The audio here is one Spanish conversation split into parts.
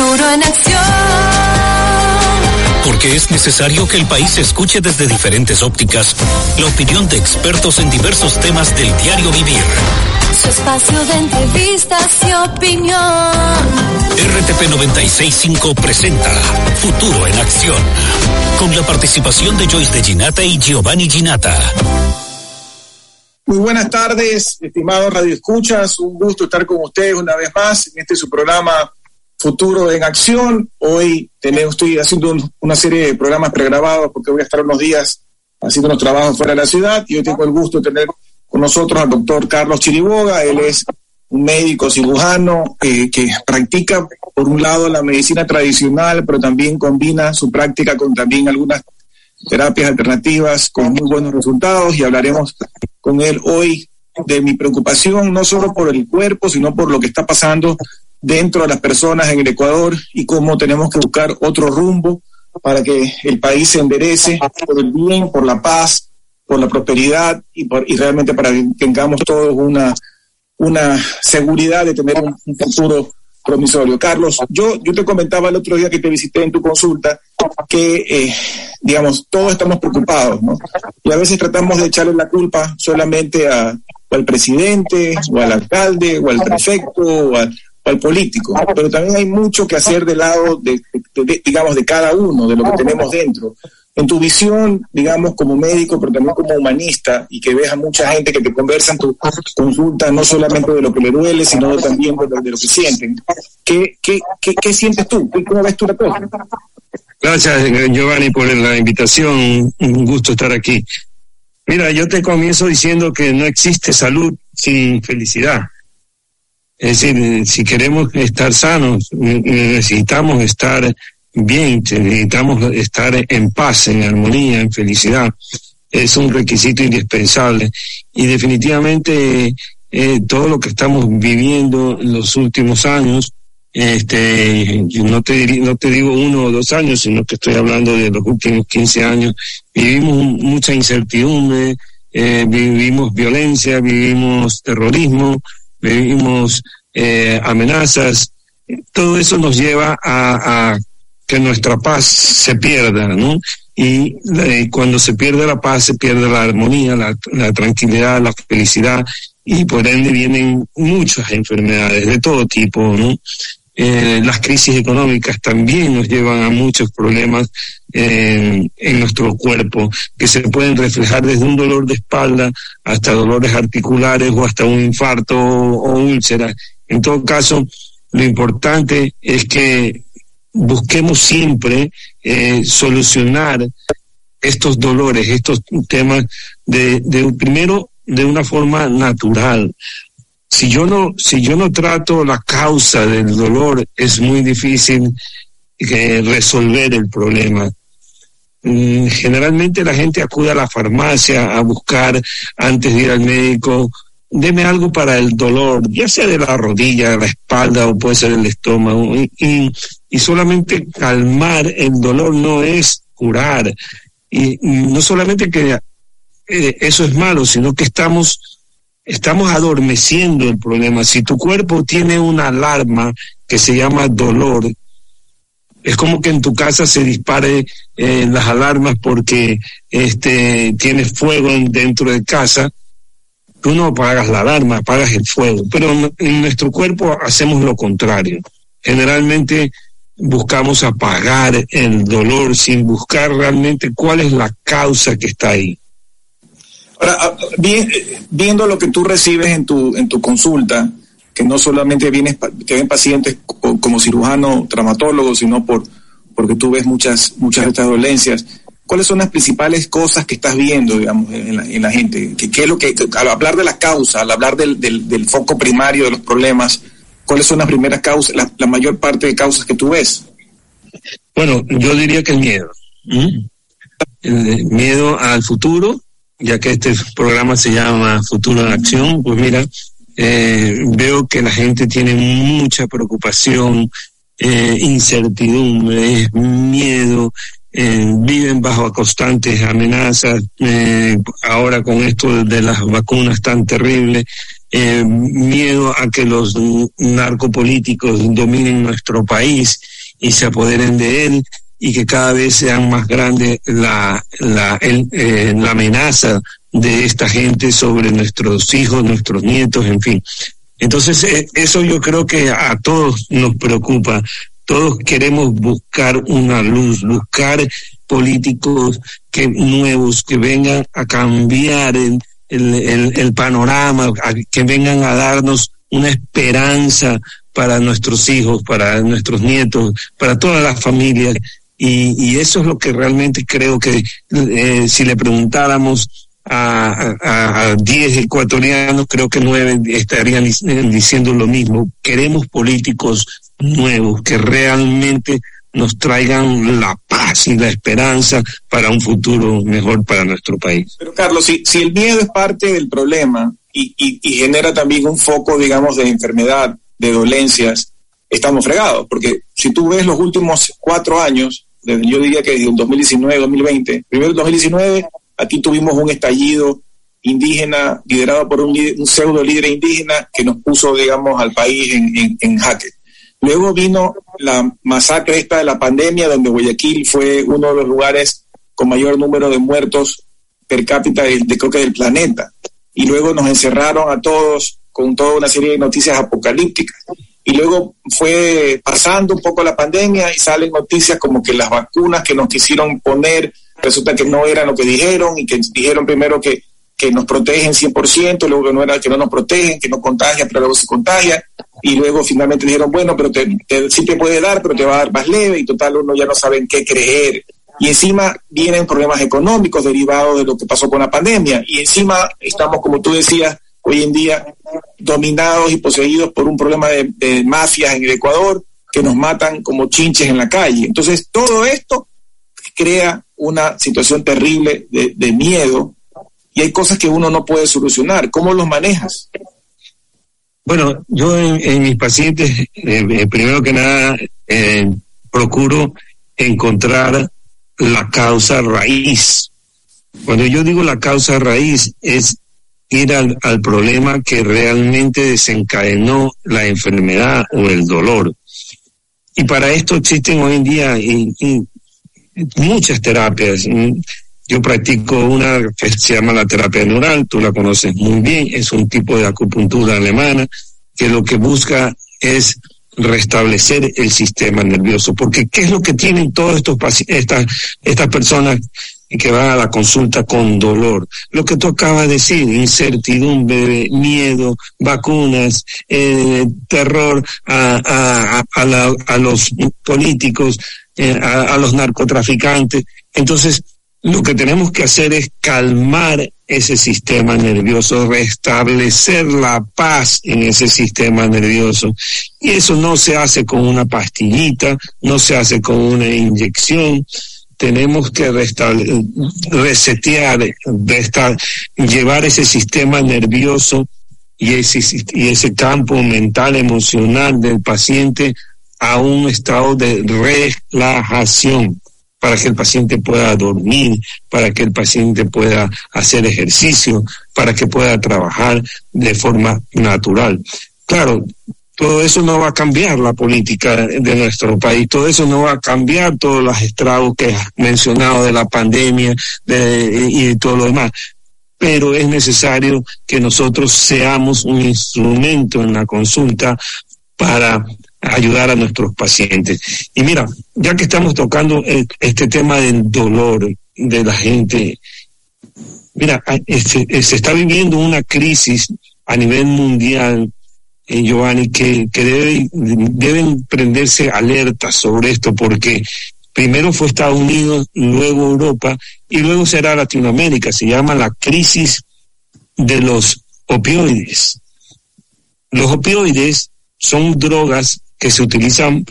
Futuro en acción. Porque es necesario que el país escuche desde diferentes ópticas la opinión de expertos en diversos temas del diario vivir. Su espacio de entrevistas y opinión. RTP 965 presenta Futuro en Acción. Con la participación de Joyce de Ginata y Giovanni Ginata. Muy buenas tardes, estimados radioescuchas. Un gusto estar con ustedes una vez más en este su programa Futuro en Acción. Hoy tenemos, estoy haciendo un- una serie de programas pregrabados porque voy a estar unos días haciendo unos trabajos fuera de la ciudad y hoy tengo el gusto de tener con nosotros al doctor Carlos Chiriboga. Él es un médico cirujano eh, que practica, por un lado, la medicina tradicional, pero también combina su práctica con también algunas terapias alternativas con muy buenos resultados y hablaremos con él hoy de mi preocupación, no solo por el cuerpo, sino por lo que está pasando dentro de las personas en el Ecuador y cómo tenemos que buscar otro rumbo para que el país se enderece por el bien, por la paz, por la prosperidad y, por, y realmente para que tengamos todos una, una seguridad de tener un, futuro promisorio. Carlos, yo, yo te comentaba el otro día que te visité en tu consulta que, eh, digamos, todos estamos preocupados, ¿no? Y a veces tratamos de echarle la culpa solamente a, al presidente, o al alcalde, o al prefecto, o o al político. Pero también hay mucho que hacer del lado, de, digamos, de cada uno, de lo que tenemos dentro. En tu visión, digamos, como médico, pero también como humanista, y que ves a mucha gente que te conversa en tu consulta, no solamente de lo que le duele, sino también de lo, que sienten. ¿Qué, qué, qué, sientes tú? ¿Cómo ves tú la cosa? Gracias, Giovanni, por la invitación. Un gusto estar aquí. Mira, yo te comienzo diciendo que no existe salud sin felicidad. Es decir, si queremos estar sanos, necesitamos estar bien, necesitamos estar en paz, en armonía, en felicidad. Es un requisito indispensable. Y definitivamente eh, todo lo que estamos viviendo en los últimos años, este, no te no te digo uno o dos años, sino que estoy hablando de los últimos 15 años, vivimos mucha incertidumbre, eh, vivimos violencia, vivimos terrorismo, vivimos eh, amenazas, todo eso nos lleva a, que nuestra paz se pierda, ¿no? Y eh, cuando se pierde la paz, se pierde la armonía, la, la tranquilidad, la felicidad, y por ende vienen muchas enfermedades de todo tipo, ¿no? Eh, las crisis económicas también nos llevan a muchos problemas eh, en nuestro cuerpo que se pueden reflejar desde un dolor de espalda hasta dolores articulares o hasta un infarto o, o úlcera. En todo caso, lo importante es que busquemos siempre eh, solucionar estos dolores, estos temas de, de primero de una forma natural. Si yo no, si yo no trato la causa del dolor, es muy difícil eh, resolver el problema. Mm, Generalmente la gente acude a la farmacia a buscar antes de ir al médico, deme algo para el dolor, ya sea de la rodilla, la espalda o puede ser el estómago. Y, solamente calmar el dolor no es curar. Y, y no solamente que eh, eso es malo, sino que estamos estamos adormeciendo el problema. Si tu cuerpo tiene una alarma que se llama dolor, es como que en tu casa se dispare eh, las alarmas porque este tienes fuego en- dentro de casa. Tú no apagas la alarma, apagas el fuego. Pero en nuestro cuerpo hacemos lo contrario. Generalmente buscamos apagar el dolor sin buscar realmente cuál es la causa que está ahí. Ahora, ah, eh, viendo lo que tú recibes en tu, en tu consulta, que no solamente vienes, te ven pacientes co- como cirujano, traumatólogo, sino por, porque tú ves muchas, muchas de estas dolencias. ¿Cuáles son las principales cosas que estás viendo, digamos, en la, en la gente? ¿Qué, qué es lo que, al hablar de la causa, al hablar del, del, del foco primario de los problemas, ¿cuáles son las primeras causas, la, la mayor parte de causas que tú ves? Bueno, yo diría que el miedo. El miedo al futuro, ya que este programa se llama Futuro en Acción, pues mira, eh, veo que la gente tiene mucha preocupación, eh, incertidumbre, miedo, eh, viven bajo constantes amenazas, ahora con esto de las vacunas tan terribles, miedo a que los narcopolíticos dominen nuestro país y se apoderen de él y que cada vez sean más grande la, la, eh, la amenaza de esta gente sobre nuestros hijos, nuestros nietos, en fin. Entonces, eh, eso yo creo que a todos nos preocupa. Todos queremos buscar una luz, buscar políticos que nuevos que vengan a cambiar el, el, el, el panorama, a, que vengan a darnos una esperanza para nuestros hijos, para nuestros nietos, para todas las familias. Y, eso es lo que realmente creo que eh, si le preguntáramos a, a, a 10 ecuatorianos, creo que nueve estarían diciendo lo mismo. Queremos políticos nuevos que realmente nos traigan la paz y la esperanza para un futuro mejor para nuestro país. Pero Carlos, si, si el miedo es parte del problema y, y, y genera también un foco, digamos, de enfermedad, de dolencias, estamos fregados, porque si tú ves los últimos cuatro años, yo diría que desde el 2019, 2020, primero el 2019, aquí tuvimos un estallido indígena liderado por un, un pseudo líder indígena que nos puso, digamos, al país en, en, en jaque. Luego vino la masacre esta de la pandemia, donde Guayaquil fue uno de los lugares con mayor número de muertos per cápita de, de creo que del planeta. Y luego nos encerraron a todos con toda una serie de noticias apocalípticas. Y luego fue pasando un poco la pandemia y salen noticias como que las vacunas que nos quisieron poner resulta que no eran lo que dijeron y que dijeron primero que, que nos protegen 100%, luego que no era que no nos protegen, que no contagian, pero luego se contagia y luego finalmente dijeron, bueno, pero te, te, sí te puede dar, pero te va a dar más leve y total uno ya no sabe en qué creer. Y encima vienen problemas económicos derivados de lo que pasó con la pandemia y encima estamos, como tú decías, hoy en día dominados y poseídos por un problema de, mafias en el Ecuador que nos matan como chinches en la calle. Entonces, todo esto crea una situación terrible de, miedo y hay cosas que uno no puede solucionar. ¿Cómo los manejas? Bueno, yo en, en mis pacientes, eh, primero que nada, eh, procuro encontrar la causa raíz. Cuando yo digo la causa raíz es ir al, problema que realmente desencadenó la enfermedad o el dolor. Y para esto existen hoy en día y, muchas terapias. Yo practico una que se llama la terapia neural, tú la conoces muy bien, es un tipo de acupuntura alemana que lo que busca es restablecer el sistema nervioso, porque ¿qué es lo que tienen estos estas estas personas que van a la consulta con dolor? Lo que tú acabas de decir, incertidumbre, miedo, vacunas, eh, terror a, a, a, los políticos, eh, a los narcotraficantes. Entonces, lo que tenemos que hacer es calmar ese sistema nervioso, restablecer la paz en ese sistema nervioso. Y eso no se hace con una pastillita, no se hace con una inyección. Tenemos que resetear, llevar ese sistema nervioso y ese, y ese campo mental, emocional del paciente a un estado de relajación para que el paciente pueda dormir, para que el paciente pueda hacer ejercicio, para que pueda trabajar de forma natural. Claro, todo eso no va a cambiar la política de nuestro país, todo eso no va a cambiar todos los estragos que has mencionado de la pandemia de, y de todo lo demás, pero es necesario que nosotros seamos un instrumento en la consulta para ayudar a nuestros pacientes. Y mira, ya que estamos tocando este tema del dolor de la gente, mira, se, se está viviendo una crisis a nivel mundial, eh, Giovanni, que, que debe, deben prenderse alertas sobre esto, porque primero fue Estados Unidos, luego Europa y luego será Latinoamérica. Se llama la crisis de los opioides. Los opioides son drogas que se utilizan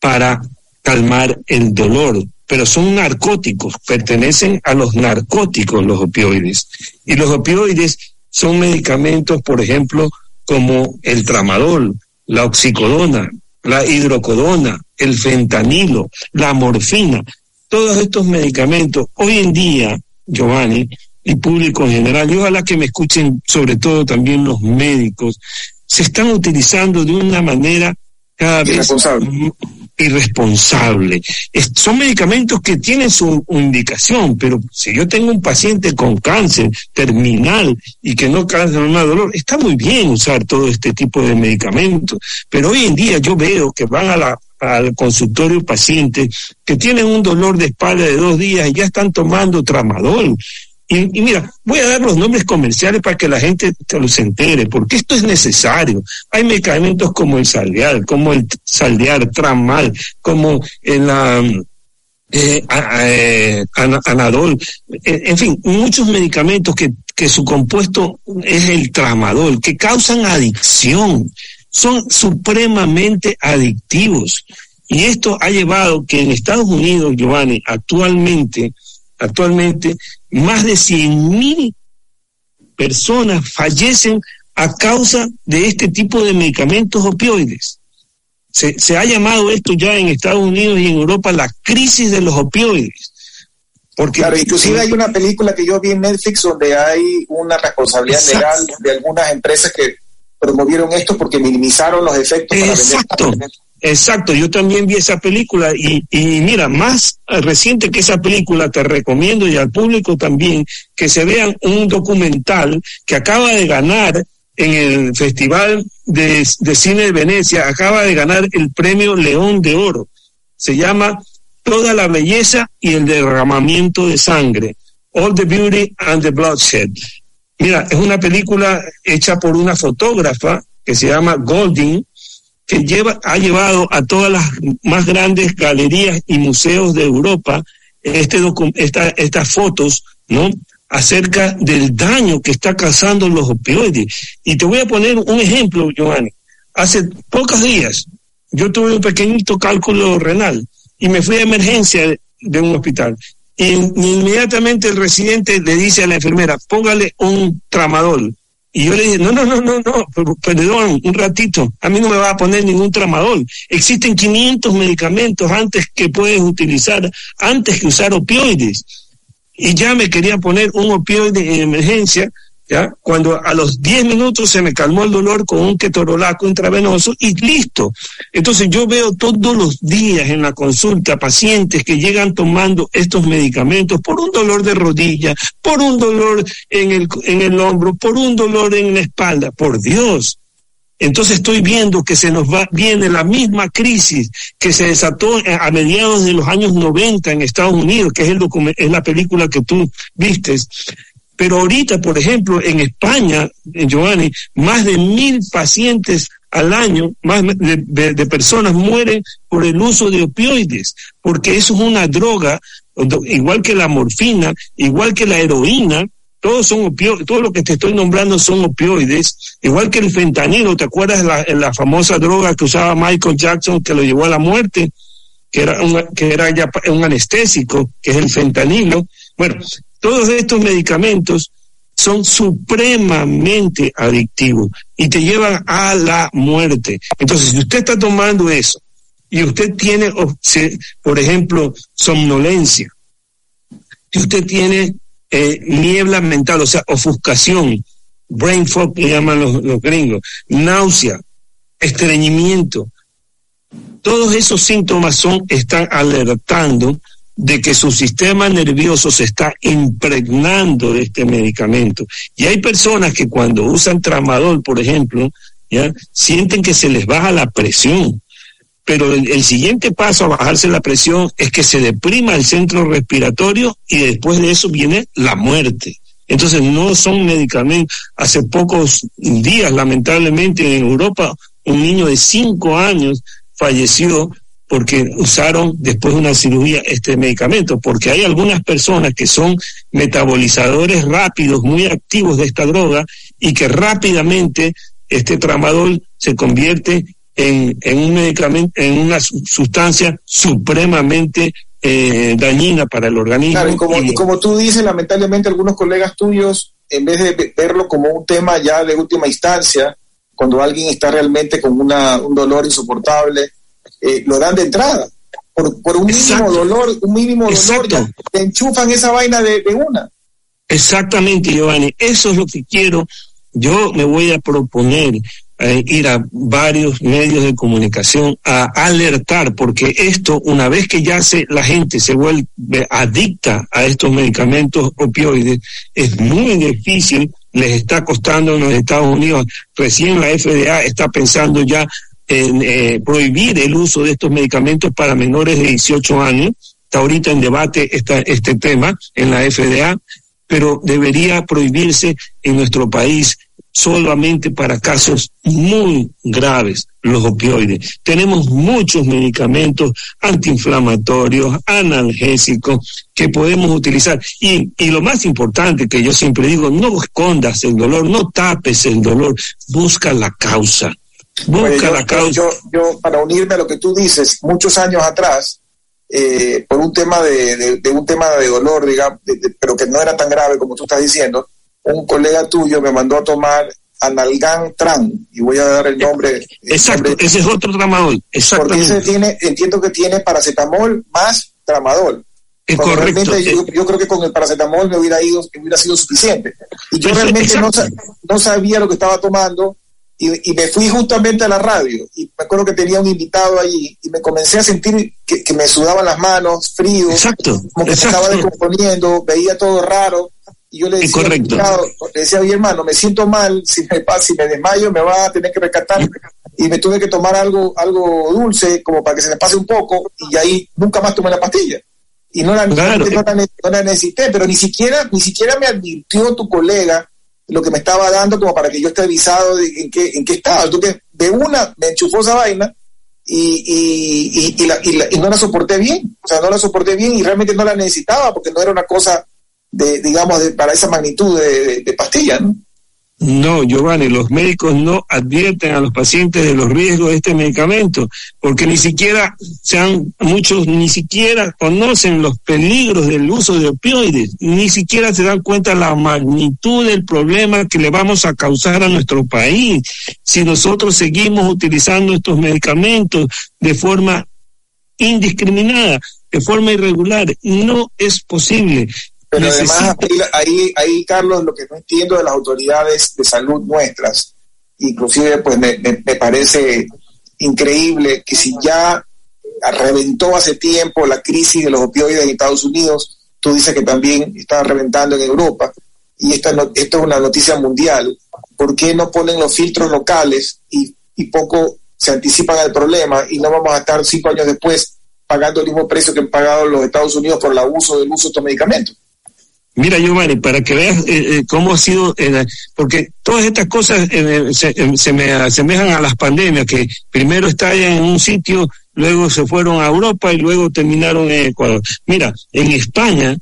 para calmar el dolor, pero son narcóticos, pertenecen a los narcóticos los opioides. Y los opioides son medicamentos, por ejemplo, como el tramadol, la oxicodona, la hidrocodona, el fentanilo, la morfina. Todos estos medicamentos hoy en día, Giovanni, y público en general, y ojalá que me escuchen sobre todo también los médicos, se están utilizando de una manera cada vez irresponsable. son medicamentos que tienen su indicación, pero si yo tengo un paciente con cáncer terminal y que no causa más dolor, está muy bien usar todo este tipo de medicamentos, pero hoy en día yo veo que van al consultorio pacientes que tienen un dolor de espalda de dos días y ya están tomando tramadol y, mira, voy a dar los nombres comerciales para que la gente se los entere, porque esto es necesario. Hay medicamentos como el saldear, como el saldear, tramal, como el eh, eh, anadol, eh, en fin, muchos medicamentos que, que su compuesto es el tramadol, que causan adicción, son supremamente adictivos. Y esto ha llevado que en Estados Unidos, Giovanni, actualmente, actualmente más de 100.000 personas fallecen a causa de este tipo de medicamentos opioides. Se, se, ha llamado esto ya en Estados Unidos y en Europa la crisis de los opioides. Porque, claro, inclusive hay una película que yo vi en Netflix donde hay una responsabilidad legal de algunas empresas que promovieron esto porque minimizaron los efectos. Exacto. Exacto, yo también vi esa película y, y, mira, más reciente que esa película, te recomiendo y al público también que se vean un documental que acaba de ganar en el Festival de, de Cine de Venecia, acaba de ganar el premio León de Oro. Se llama Toda la belleza y el derramamiento de sangre, All the Beauty and the Bloodshed. Mira, es una película hecha por una fotógrafa que se llama Golding, que lleva, ha llevado a todas las más grandes galerías y museos de Europa este esta, estas fotos, ¿no? acerca del daño que está causando los opioides. Y te voy a poner un ejemplo, Giovanni. Hace pocos días yo tuve un pequeñito cálculo renal y me fui a emergencia de un hospital. Y inmediatamente el residente le dice a la enfermera, póngale un tramadol. Y yo le dije, no, no, no, no, no, perdón, un ratito, a mí no me va a poner ningún tramadol. Existen 500 medicamentos antes que puedes utilizar, antes que usar opioides. Y ya me quería poner un opioide en emergencia, ¿ya? Cuando a los 10 minutos se me calmó el dolor con un ketorolaco intravenoso y listo. Entonces yo veo todos los días en la consulta pacientes que llegan tomando estos medicamentos por un dolor de rodilla, por un dolor en el, en el hombro, por un dolor en la espalda. Por Dios, entonces estoy viendo que se nos va, viene la misma crisis que se desató a mediados de los años 90 en Estados Unidos, que es, el es la película que tú vistes, pero ahorita, por ejemplo, en España, en Giovanni, más de mil pacientes al año, más de, personas mueren por el uso de opioides, porque eso es una droga, igual que la morfina, igual que la heroína, todos son opioides, todo lo que te estoy nombrando son opioides, igual que el fentanilo, ¿te acuerdas la, la famosa droga que usaba Michael Jackson que lo llevó a la muerte? Que era, que era ya un anestésico, que es el fentanilo. Bueno, todos estos medicamentos son supremamente adictivos y te llevan a la muerte. Entonces, si usted está tomando eso y usted tiene, por ejemplo, somnolencia, si usted tiene eh, niebla mental, o sea, ofuscación, brain fog que llaman los, los gringos, náusea, estreñimiento, todos esos síntomas son, están alertando de que su sistema nervioso se está impregnando de este medicamento. Y hay personas que cuando usan tramadol, por ejemplo, ¿ya? sienten que se les baja la presión. Pero el, siguiente paso a bajarse la presión es que se deprima el centro respiratorio y después de eso viene la muerte. Entonces no son medicamentos. Hace pocos días, lamentablemente, en Europa, un niño de cinco años falleció porque usaron después de una cirugía este medicamento, porque hay algunas personas que son metabolizadores rápidos, muy activos de esta droga, y que rápidamente este tramadol se convierte en, en un medicamento, en una sustancia supremamente eh, dañina para el organismo. Claro, y como, y como tú dices, lamentablemente algunos colegas tuyos, en vez de verlo como un tema ya de última instancia, cuando alguien está realmente con una, un dolor insoportable, eh, lo dan de entrada. Por, por un mínimo dolor, un mínimo dolor, ya te enchufan esa vaina de, de una. Exactamente, Giovanni. Eso es lo que quiero. Yo me voy a proponer eh, ir a varios medios de comunicación a alertar, porque esto, una vez que ya se, la gente se vuelve adicta a estos medicamentos opioides, es muy difícil, les está costando en los Estados Unidos. Recién la FDA está pensando ya en eh, prohibir el uso de estos medicamentos para menores de 18 años. Está ahorita en debate esta, este tema en la FDA pero debería prohibirse en nuestro país solamente para casos muy graves los opioides. Tenemos muchos medicamentos antiinflamatorios, analgésicos que podemos utilizar. Y, y lo más importante que yo siempre digo, no escondas el dolor, no tapes el dolor, busca la causa. Busca yo, la causa. Yo, yo, para unirme a lo que tú dices, muchos años atrás, eh, por un tema de, de, de, un tema de dolor, digamos, de, pero que no era tan grave como tú estás diciendo, un colega tuyo me mandó a tomar Analgan Tran, y voy a dar el nombre. Exacto, el nombre, ese es otro tramadol. Porque ese tiene, entiendo que tiene paracetamol más tramadol. Es correcto. Yo, yo, creo que con el paracetamol me hubiera ido, me hubiera sido suficiente. Y yo realmente no, no, sabía lo que estaba tomando y, y, me fui justamente a la radio. Y me acuerdo que tenía un invitado allí y me comencé a sentir que, que me sudaban las manos, frío, exacto, como que exacto. se estaba descomponiendo, veía todo raro. Y yo le decía, le decía, oye hermano, me siento mal, si me, si me desmayo me va a tener que rescatar y me tuve que tomar algo, algo dulce como para que se me pase un poco y ahí nunca más tomé la pastilla. Y no la, claro. no, la, no la necesité, pero ni siquiera, ni siquiera me advirtió tu colega lo que me estaba dando como para que yo esté avisado de en qué, en qué estaba. Entonces, de una me enchufó esa vaina y, y, y, la, la, y no la soporté bien. O sea, no la soporté bien y realmente no la necesitaba porque no era una cosa de, digamos, de, para esa magnitud de, de, de pastilla, ¿no? No, Giovanni, los médicos no advierten a los pacientes de los riesgos de este medicamento, porque ni siquiera sean, muchos ni siquiera conocen los peligros del uso de opioides, ni siquiera se dan cuenta la magnitud del problema que le vamos a causar a nuestro país si nosotros seguimos utilizando estos medicamentos de forma indiscriminada, de forma irregular. No es posible. Pero además, ahí, ahí, Carlos, lo que no entiendo de las autoridades de salud nuestras, inclusive, pues me, me, me parece increíble que si ya reventó hace tiempo la crisis de los opioides en Estados Unidos, tú dices que también está reventando en Europa, y esta, no, esto es una noticia mundial, ¿por qué no ponen los filtros locales y, y poco se anticipan al problema y no vamos a estar cinco años después pagando el mismo precio que han pagado los Estados Unidos por el abuso del uso de estos medicamentos? Mira, Giovanni, para que veas eh, eh, cómo ha sido, eh, porque todas estas cosas se, se, me asemejan a las pandemias, que primero está en un sitio, luego se fueron a Europa y luego terminaron en Ecuador. Mira, en España,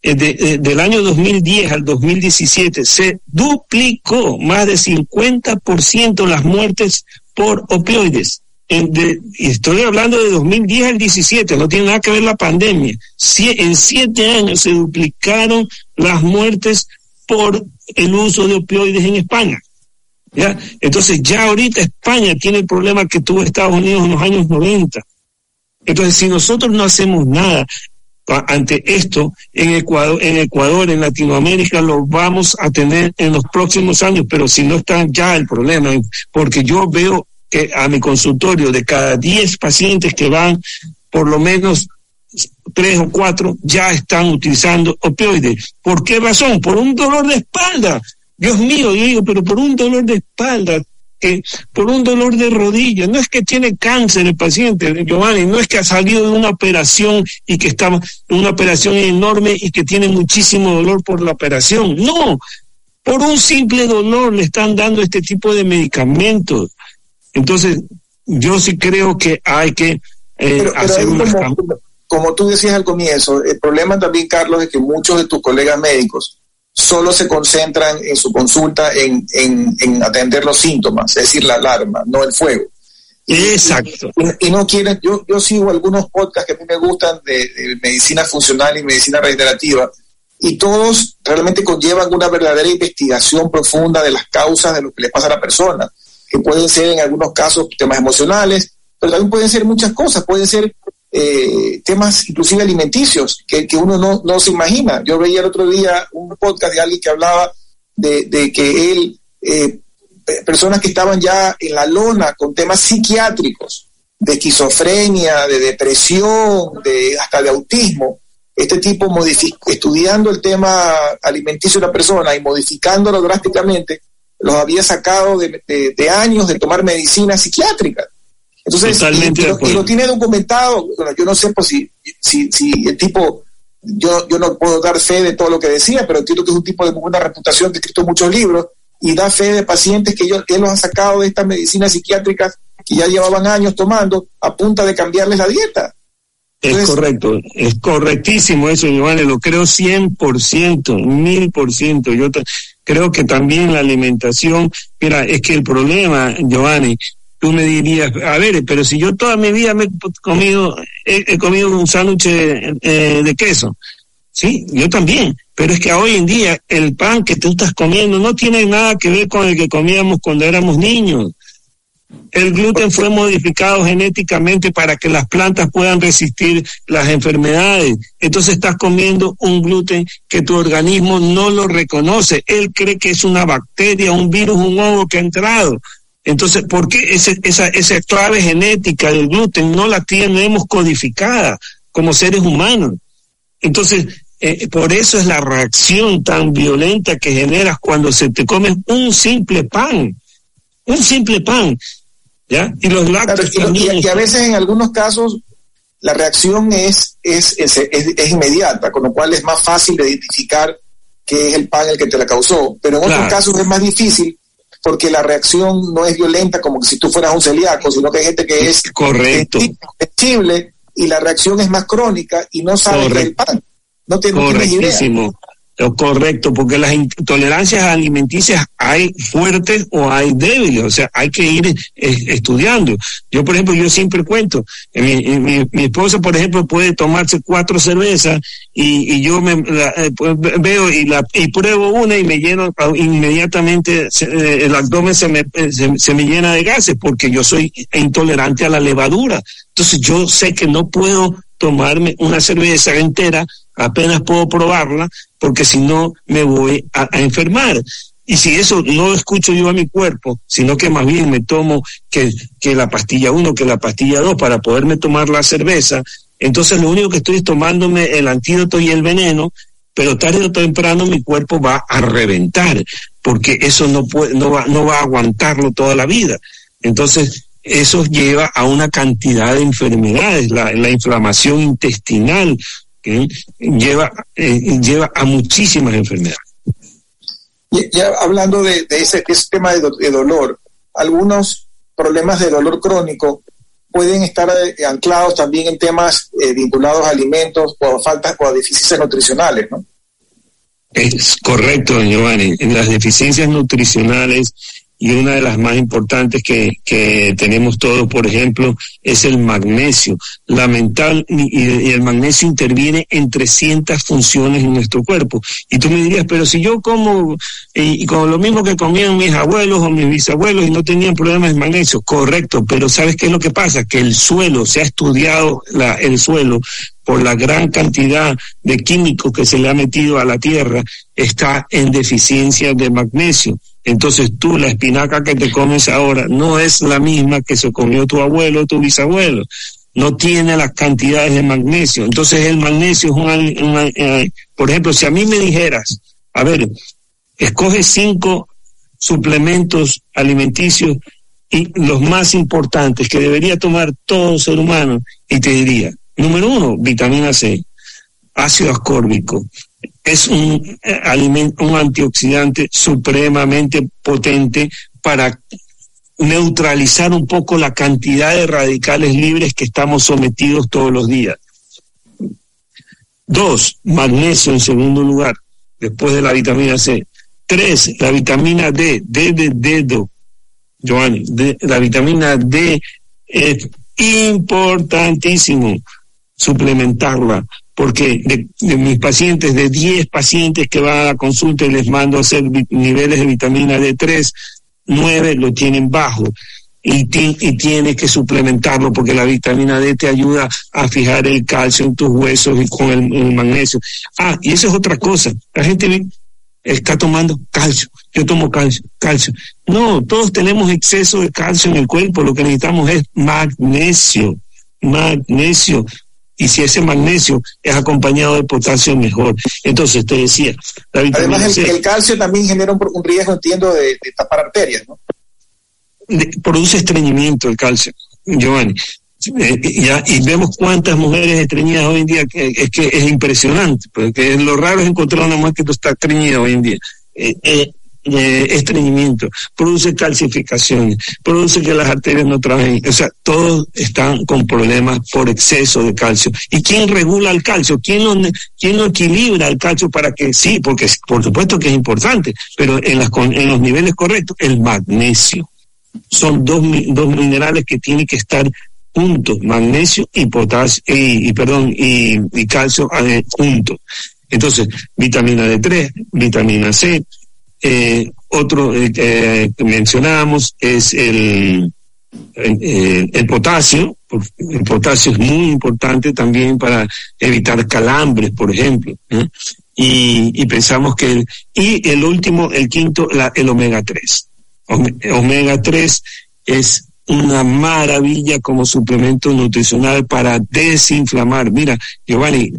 de, de, del año 2010 al 2017, se duplicó más de 50% las muertes por opioides. En estoy hablando de 2010 al 17, no tiene nada que ver la pandemia. En siete años se duplicaron las muertes por el uso de opioides en España. ¿ya? Entonces ya ahorita España tiene el problema que tuvo Estados Unidos en los años 90. Entonces si nosotros no hacemos nada ante esto en Ecuador, en Ecuador, en Latinoamérica, lo vamos a tener en los próximos años, pero si no está ya el problema, porque yo veo a mi consultorio de cada 10 pacientes que van, por lo menos tres o cuatro ya están utilizando opioides. ¿Por qué razón? Por un dolor de espalda. Dios mío, digo, pero por un dolor de espalda, que por un dolor de rodilla. No es que tiene cáncer el paciente, Giovanni, no es que ha salido de una operación y que está una operación enorme y que tiene muchísimo dolor por la operación. No, por un simple dolor le están dando este tipo de medicamentos. Entonces, yo sí creo que hay que eh, pero, pero hacer como, una... como tú decías al comienzo, el problema también, Carlos, es que muchos de tus colegas médicos solo se concentran en su consulta en, en, en atender los síntomas, es decir, la alarma, no el fuego. Exacto. Y, no quieren, yo, yo sigo algunos podcasts que a mí me gustan de, medicina funcional y medicina regenerativa, y todos realmente conllevan una verdadera investigación profunda de las causas de lo que le pasa a la persona, que pueden ser en algunos casos temas emocionales, pero también pueden ser muchas cosas, pueden ser eh, temas inclusive alimenticios que, uno no, no, se imagina. Yo veía el otro día un podcast de alguien que hablaba de, que él eh, personas que estaban ya en la lona con temas psiquiátricos, de esquizofrenia, de depresión, de, hasta de autismo. Este tipo, estudiando el tema alimenticio de la persona y modificándolo drásticamente, los había sacado de, años de tomar medicina psiquiátrica. Entonces, y, lo, tiene documentado, yo no sé pues, si, si, si el tipo, yo, yo no puedo dar fe de todo lo que decía, pero entiendo que es un tipo de buena reputación, que ha escrito muchos libros, y da fe de pacientes que, ellos, que él los ha sacado de estas medicinas psiquiátricas que ya llevaban años tomando a punta de cambiarles la dieta. es correcto, es correctísimo eso, Giovanni, lo creo 100%, 1000%. Yo creo que también la alimentación, mira, es que el problema, Giovanni, tú me dirías, a ver, pero si yo toda mi vida me he comido, he, comido un sándwich eh, de queso, sí, yo también, pero es que hoy en día el pan que tú estás comiendo no tiene nada que ver con el que comíamos cuando éramos niños. El gluten fue modificado genéticamente para que las plantas puedan resistir las enfermedades. Entonces estás comiendo un gluten que tu organismo no lo reconoce. Él cree que es una bacteria, un virus, un hongo que ha entrado. Entonces, ¿por qué esa, clave genética del gluten no la tenemos codificada como seres humanos? Entonces, eh, por eso es la reacción tan violenta que generas cuando se te come un simple pan, un simple pan, ¿ya? Y los lácteos y, a veces en algunos casos la reacción es es, es, inmediata, con lo cual es más fácil de identificar que es el pan el que te la causó, pero en otros casos es más difícil porque la reacción no es violenta como si tú fueras un celíaco, sino que hay gente que es correcto sensible y la reacción es más crónica y no sabe que es el pan. No, te, Correctísimo. Correcto, porque las intolerancias alimenticias hay fuertes o hay débiles, o sea, hay que ir eh, estudiando. Yo, por ejemplo, yo siempre cuento, eh, mi, mi, esposa, por ejemplo, puede tomarse cuatro cervezas y, y yo me eh, pues, veo y, la, y pruebo una y me lleno inmediatamente, el abdomen se me, se, se me llena de gases porque yo soy intolerante a la levadura. Entonces yo sé que no puedo tomarme una cerveza entera apenas puedo probarla, porque si no me voy a, enfermar. Y si eso no escucho yo a mi cuerpo, sino que más bien me tomo que, que la pastilla 1, que la pastilla 2 para poderme tomar la cerveza, entonces lo único que estoy es tomándome el antídoto y el veneno, pero tarde o temprano mi cuerpo va a reventar, porque eso no, puede, no, va, no va a aguantarlo toda la vida. Entonces, eso lleva a una cantidad de enfermedades, la, la inflamación intestinal, que lleva, eh, lleva a muchísimas enfermedades. Ya hablando de, ese, tema de, dolor, algunos problemas de dolor crónico pueden estar eh, anclados también en temas eh, vinculados a alimentos o a faltas o a deficiencias nutricionales, ¿no? Es correcto, Giovanni. En las deficiencias nutricionales y una de las más importantes que, que tenemos todos, por ejemplo, es el magnesio. La mental y, el magnesio interviene en 300 funciones en nuestro cuerpo. Y tú me dirías, pero si yo como y, con lo mismo que comían mis abuelos o mis bisabuelos y no tenían problemas de magnesio, correcto, pero ¿sabes qué es lo que pasa? Que el suelo, se ha estudiado el suelo por la gran cantidad de químicos que se le ha metido a la tierra, está en deficiencia de magnesio. Entonces tú, la espinaca que te comes ahora no es la misma que se comió tu abuelo o tu bisabuelo. No tiene las cantidades de magnesio. Entonces el magnesio es un, eh, por ejemplo, si a mí me dijeras, a ver, escoge cinco suplementos alimenticios y los más importantes que debería tomar todo ser humano, y te diría, número uno, vitamina C, ácido ascórbico, es un eh, alimento, un antioxidante supremamente potente para neutralizar un poco la cantidad de radicales libres que estamos sometidos todos los días. Dos, magnesio en segundo lugar, después de la vitamina C. Tres, la vitamina D, D de dedo, Giovanni, la vitamina D es importantísimo suplementarla, porque de, mis pacientes, de 10 pacientes que van a la consulta y les mando a hacer niveles de vitamina D3, 9 lo tienen bajo. Y, y tienes que suplementarlo porque la vitamina D te ayuda a fijar el calcio en tus huesos y con el, magnesio. Ah, y eso es otra cosa. La gente está tomando calcio. Yo tomo calcio, calcio. No, todos tenemos exceso de calcio en el cuerpo. Lo que necesitamos es magnesio. Magnesio y si ese magnesio es acompañado de potasio mejor. Entonces, te decía, Además, el, calcio también genera un, riesgo, entiendo, de, tapar arterias, ¿no? produce estreñimiento el calcio, Giovanni. Eh, y vemos cuántas mujeres estreñidas hoy en día, que, es que es impresionante, porque lo raro es encontrar una mujer que está estreñida hoy en día. Eh, eh, eh, estreñimiento, produce calcificaciones, produce que las arterias no trabajen. O sea, todos están con problemas por exceso de calcio. ¿Y quién regula el calcio? ¿Quién lo, quién lo equilibra el calcio para que sí? Porque por supuesto que es importante, pero en, los niveles correctos, el magnesio. Son dos, dos minerales que tienen que estar juntos, magnesio y potasio, y, perdón, y, y calcio eh, juntos. Entonces, vitamina D3, vitamina C, eh, otro eh, que mencionamos es el, el, potasio. El potasio es muy importante también para evitar calambres, por ejemplo. Y, pensamos que el, y el último, el quinto, la, el omega 3. Omega 3 es una maravilla como suplemento nutricional para desinflamar. Mira, Giovanni,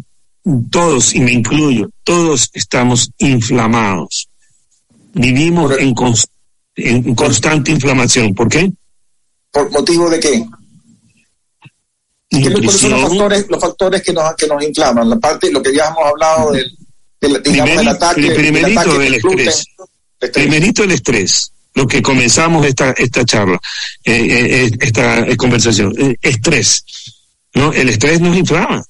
todos, y me incluyo, todos estamos inflamados vivimos en, en constante inflamación. ¿Por qué? ¿Por motivo de qué? ¿Cuáles son los factores, los factores que, nos, que nos inflaman? La parte, lo que ya hemos hablado del, del, digamos, del ataque. Primerito del, estrés. Primerito el estrés. Lo que comenzamos esta, esta charla, eh, eh, eh esta conversación. estrés. ¿no? El estrés nos inflama.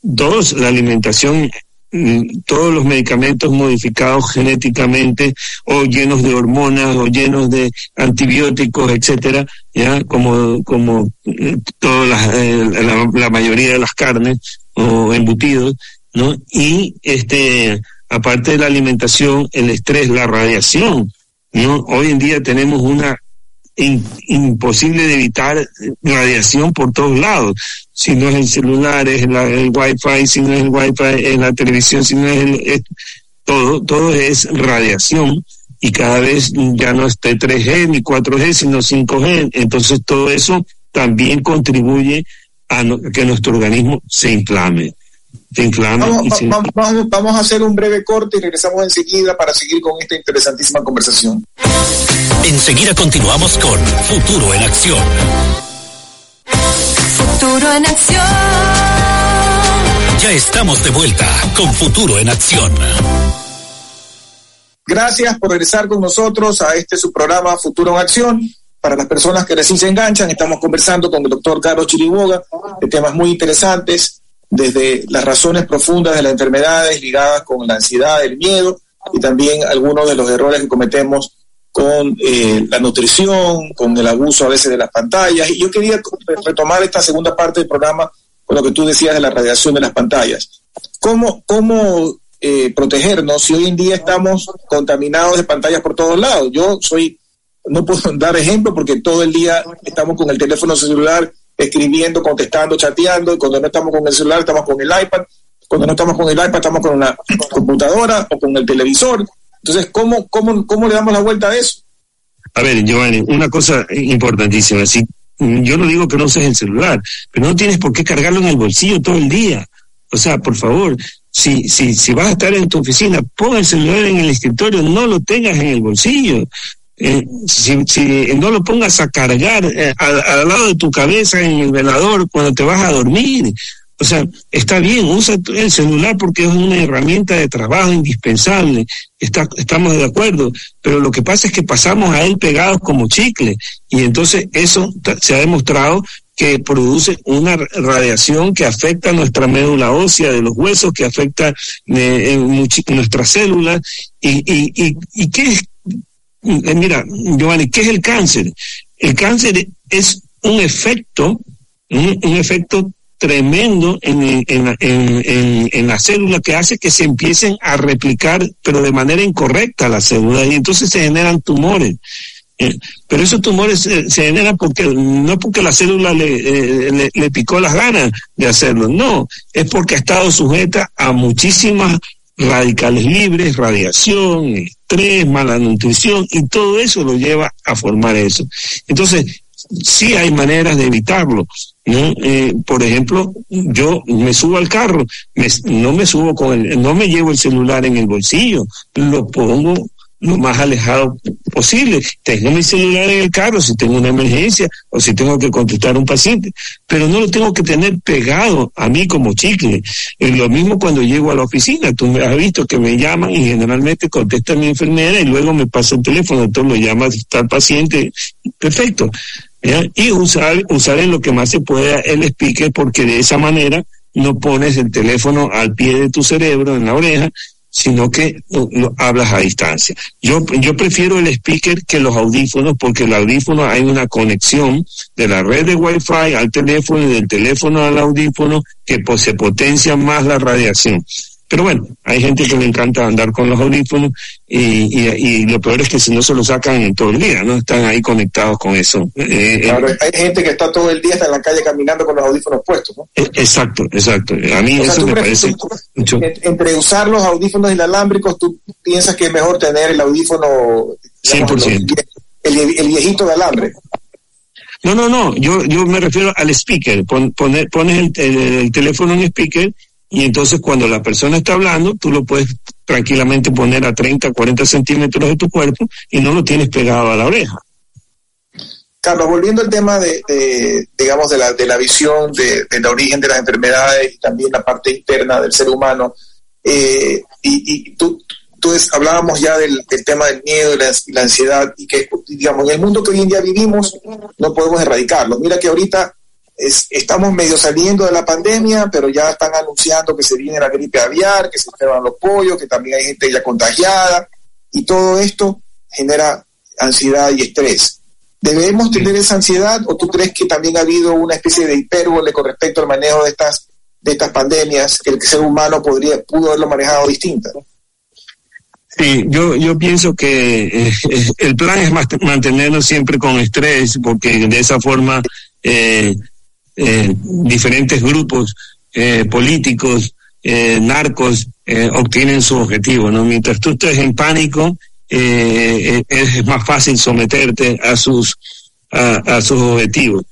Dos, la alimentación todos los medicamentos modificados genéticamente o llenos de hormonas o llenos de antibióticos, etcétera, ya como como eh, todas eh, la, la, mayoría de las carnes o embutidos, ¿no? Y este aparte de la alimentación, el estrés, la radiación, ¿no? Hoy en día tenemos una imposible de evitar radiación por todos lados. Si no es el celular, es el, el wifi, si no es el wifi, es la televisión, si no es el, todo, todo es radiación y cada vez ya no es 3G ni 4G, sino 5G. Entonces todo eso también contribuye a que nuestro organismo se inflame. Se inflame vamos, vamos a hacer un breve corte y regresamos enseguida para seguir con esta interesantísima conversación. Enseguida continuamos con Futuro en Acción. Futuro en Acción. Ya estamos de vuelta con Futuro en Acción. Gracias por regresar con nosotros a este su programa Futuro en Acción. Para las personas que recién se enganchan, estamos conversando con el doctor Carlos Chiriboga de temas muy interesantes, desde las razones profundas de las enfermedades ligadas con la ansiedad, el miedo y también algunos de los errores que cometemos con eh, la nutrición, con el abuso a veces de las pantallas. Y yo quería retomar esta segunda parte del programa con lo que tú decías de la radiación de las pantallas. ¿Cómo, cómo eh, protegernos si hoy en día estamos contaminados de pantallas por todos lados? Yo soy, no puedo dar ejemplo porque todo el día estamos con el teléfono celular escribiendo, contestando, chateando, y cuando no estamos con el celular estamos con el iPad, cuando no estamos con el iPad estamos con la computadora o con el televisor. Entonces, ¿cómo, cómo, cómo le damos la vuelta a eso? A ver, Giovanni, una cosa importantísima. Si, yo no digo que no uses el celular, pero no tienes por qué cargarlo en el bolsillo todo el día. O sea, por favor, si, si, si vas a estar en tu oficina, pon el celular en el escritorio, no lo tengas en el bolsillo. Eh, si, no lo pongas a cargar eh, al, al, lado de tu cabeza en el velador cuando te vas a dormir. O sea, está bien, usa el celular porque es una herramienta de trabajo indispensable, estamos de acuerdo, pero lo que pasa es que pasamos a él pegados como chicle y entonces eso se ha demostrado que produce una radiación que afecta nuestra médula ósea de los huesos, que afecta eh, nuestras células. ¿Y, qué es? Eh, mira, Giovanni, ¿qué es el cáncer? El cáncer es un efecto, un efecto tremendo en, en, en, en, la célula que hace que se empiecen a replicar, pero de manera incorrecta las células, y entonces se generan tumores. Eh, pero esos tumores se, generan porque no porque la célula le, eh, le, le, picó las ganas de hacerlo, no, es porque ha estado sujeta a muchísimas radicales libres, radiación, estrés, mala nutrición, y todo eso lo lleva a formar eso. Entonces, sí hay maneras de evitarlo. ¿No? Eh, por ejemplo, yo me subo al carro, no me subo con el, no me llevo el celular en el bolsillo, lo pongo lo más alejado posible. Tengo mi celular en el carro si tengo una emergencia o si tengo que contestar a un paciente, pero no lo tengo que tener pegado a mí como chicle. Es lo mismo cuando llego a la oficina. Tú me has visto que me llaman y generalmente contesta mi enfermera y luego me pasa el teléfono, entonces lo llama el paciente. Perfecto. Y usar, usar en lo que más se pueda el speaker porque de esa manera no pones el teléfono al pie de tu cerebro, en la oreja, sino que hablas a distancia. Yo, yo prefiero el speaker que los audífonos porque el audífono hay una conexión de la red de Wi-Fi al teléfono y del teléfono al audífono que se potencia más la radiación. Pero bueno, hay gente que le encanta andar con los audífonos y, y, y, lo peor es que si no se lo sacan en todo el día, ¿no? Están ahí conectados con eso. Eh, claro, hay gente que está todo el día hasta en la calle caminando con los audífonos puestos, ¿no? Eh, exacto, exacto. A mí o eso sea, me parece tú, mucho. Entre usar los audífonos inalámbricos, ¿tú piensas que es mejor tener el audífono... Digamos, 100%. El, el viejito de alambre. No, no, no, yo, yo me refiero al speaker. Pon, poner, pones el, el, el teléfono en speaker y entonces cuando la persona está hablando, tú lo puedes tranquilamente poner a 30, 40 centímetros de tu cuerpo y no lo tienes pegado a la oreja. Carlos, volviendo al tema de, digamos, de la, de la visión de, del origen de las enfermedades y también la parte interna del ser humano, eh, y, y, tú, tú hablábamos ya del, tema del miedo y la, la ansiedad, y que, digamos, en el mundo que hoy en día vivimos, no podemos erradicarlo. Mira que ahorita es, estamos medio saliendo de la pandemia, pero ya están anunciando que se viene la gripe aviar, que se enferman los pollos, que también hay gente ya contagiada, y todo esto genera ansiedad y estrés. ¿Debemos tener esa ansiedad o tú crees que también ha habido una especie de hipérbole con respecto al manejo de estas, de estas pandemias, que el ser humano podría, pudo haberlo manejado distinta? Sí, yo, yo pienso que eh, el plan es mantenernos siempre con estrés, porque de esa forma eh, eh, diferentes grupos eh, políticos, eh, narcos, eh, obtienen su objetivo, ¿no? Mientras tú estés en pánico, es más fácil someterte a sus, a, a sus objetivos.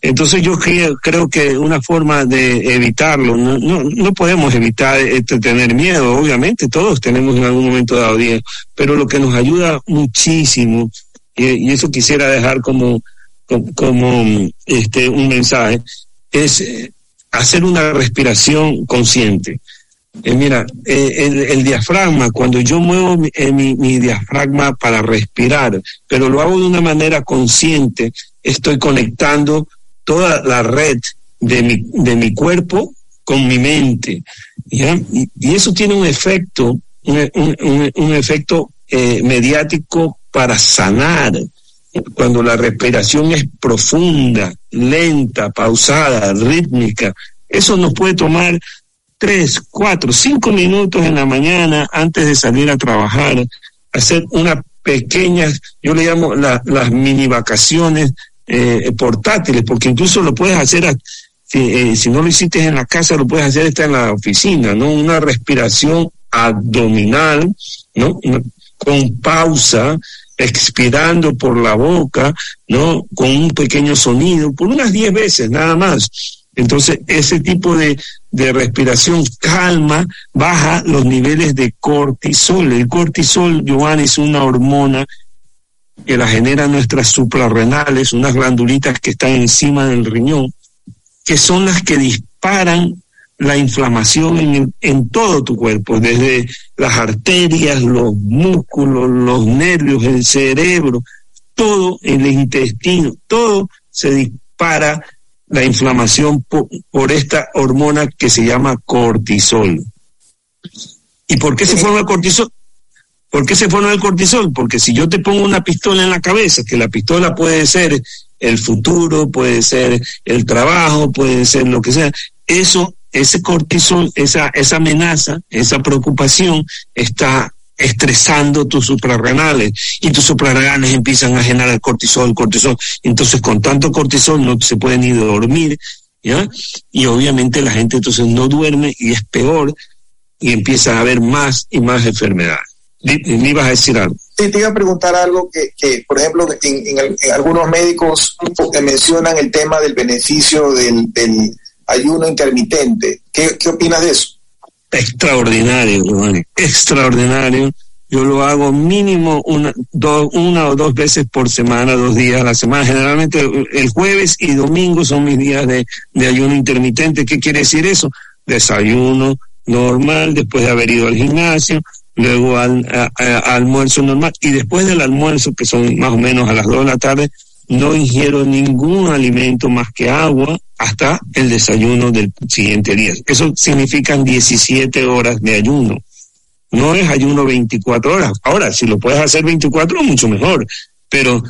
Entonces yo creo, creo, que una forma de evitarlo, no, no, no podemos evitar este, tener miedo, obviamente todos tenemos en algún momento dado miedo, pero lo que nos ayuda muchísimo, y eso quisiera dejar como, como, este, un mensaje, es eh, hacer una respiración consciente. Eh, mira, eh, el, diafragma, cuando yo muevo mi, mi, diafragma para respirar, pero lo hago de una manera consciente, estoy conectando toda la red de mi, de mi cuerpo con mi mente. Y, eso tiene un efecto, un, un, efecto mediático para sanar. Cuando la respiración es profunda, lenta, pausada, rítmica, eso nos puede tomar tres, cuatro, cinco minutos en la mañana antes de salir a trabajar, hacer unas pequeñas, yo le llamo la, las mini vacaciones eh, portátiles, porque incluso lo puedes hacer, eh, si, no lo hiciste en la casa, lo puedes hacer está en la oficina, ¿no? Una respiración abdominal, ¿no? Con pausa, expirando por la boca, ¿no? Con un pequeño sonido, por unas diez veces nada más. Entonces, ese tipo de, de respiración calma baja los niveles de cortisol. El cortisol, Giovanni, es una hormona que la generan nuestras suprarrenales, unas glandulitas que están encima del riñón, que son las que disparan la inflamación en, en, todo tu cuerpo, desde las arterias, los músculos, los nervios, el cerebro, todo el intestino, todo se dispara la inflamación por, por esta hormona que se llama cortisol. ¿Y por qué se forma el cortisol? ¿Por qué se forma el cortisol? Porque si yo te pongo una pistola en la cabeza, que la pistola puede ser el futuro, puede ser el trabajo, puede ser lo que sea. Eso, ese cortisol, esa, esa amenaza, esa preocupación está estresando tus suprarrenales y tus suprarrenales empiezan a generar cortisol, cortisol. Entonces, con tanto cortisol no se puede ni dormir, ¿ya? Y obviamente la gente entonces no duerme y es peor y empieza a haber más y más enfermedades. ¿Me ibas a decir algo? Te iba a preguntar algo que, que por ejemplo, en, algunos médicos mencionan el tema del beneficio del ayuno intermitente. ¿Qué, ¿Qué opinas de eso? extraordinario, extraordinario. Yo lo hago mínimo una, una o dos veces por semana, dos días a la semana. Generalmente el jueves y domingo son mis días de, de ayuno intermitente. ¿Qué quiere decir eso? Desayuno normal después de haber ido al gimnasio, luego al almuerzo normal y después del almuerzo, que son más o menos a las dos de la tarde, no ingiero ningún alimento más que agua hasta el desayuno del siguiente día. Eso significa 17 horas de ayuno. No es ayuno 24 horas. Ahora, si lo puedes hacer 24, mucho mejor. Pero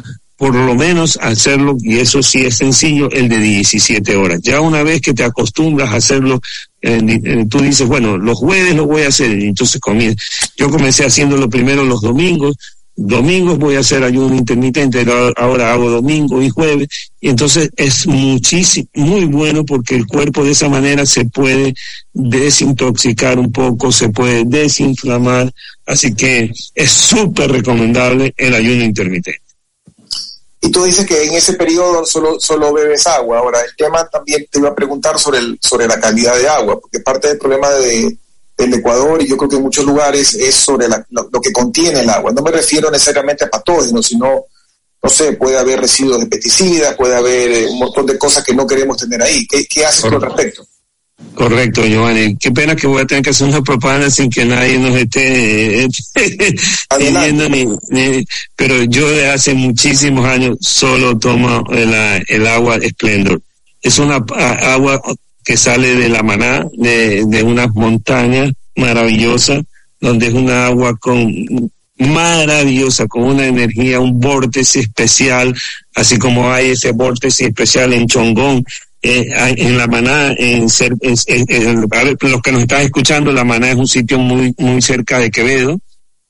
por lo menos hacerlo, y eso sí es sencillo, el de 17 horas. Ya una vez que te acostumbras a hacerlo, tú dices, bueno, los jueves lo voy a hacer, y entonces comienza. Yo comencé haciéndolo primero los domingos, domingos voy a hacer ayuno intermitente, ahora hago domingo y jueves, y entonces es muchísimo, muy bueno porque el cuerpo de esa manera se puede desintoxicar un poco, se puede desinflamar, así que es súper recomendable el ayuno intermitente. Y tú dices que en ese periodo solo, solo bebes agua. Ahora, el tema también te iba a preguntar sobre, el, sobre la calidad de agua, porque parte del problema de, del Ecuador y yo creo que en muchos lugares es sobre lo, que contiene el agua. No me refiero necesariamente a patógenos, sino, no sé, puede haber residuos de pesticidas, puede haber eh, un montón de cosas que no queremos tener ahí. ¿Qué, qué haces con respecto? Correcto, Giovanni. Qué pena que voy a tener que hacer una propaganda sin que nadie nos esté viendo, ni, pero yo de hace muchísimos años solo tomo el, el agua Splendor. Es una agua que sale de la maná, de, de unas montañas maravillosas, donde es una agua con maravillosa, con una energía, un vórtice especial, así como hay ese vórtice especial en Chongón, eh, en la Maná, en, ser, los que nos están escuchando, la Maná es un sitio muy muy cerca de Quevedo,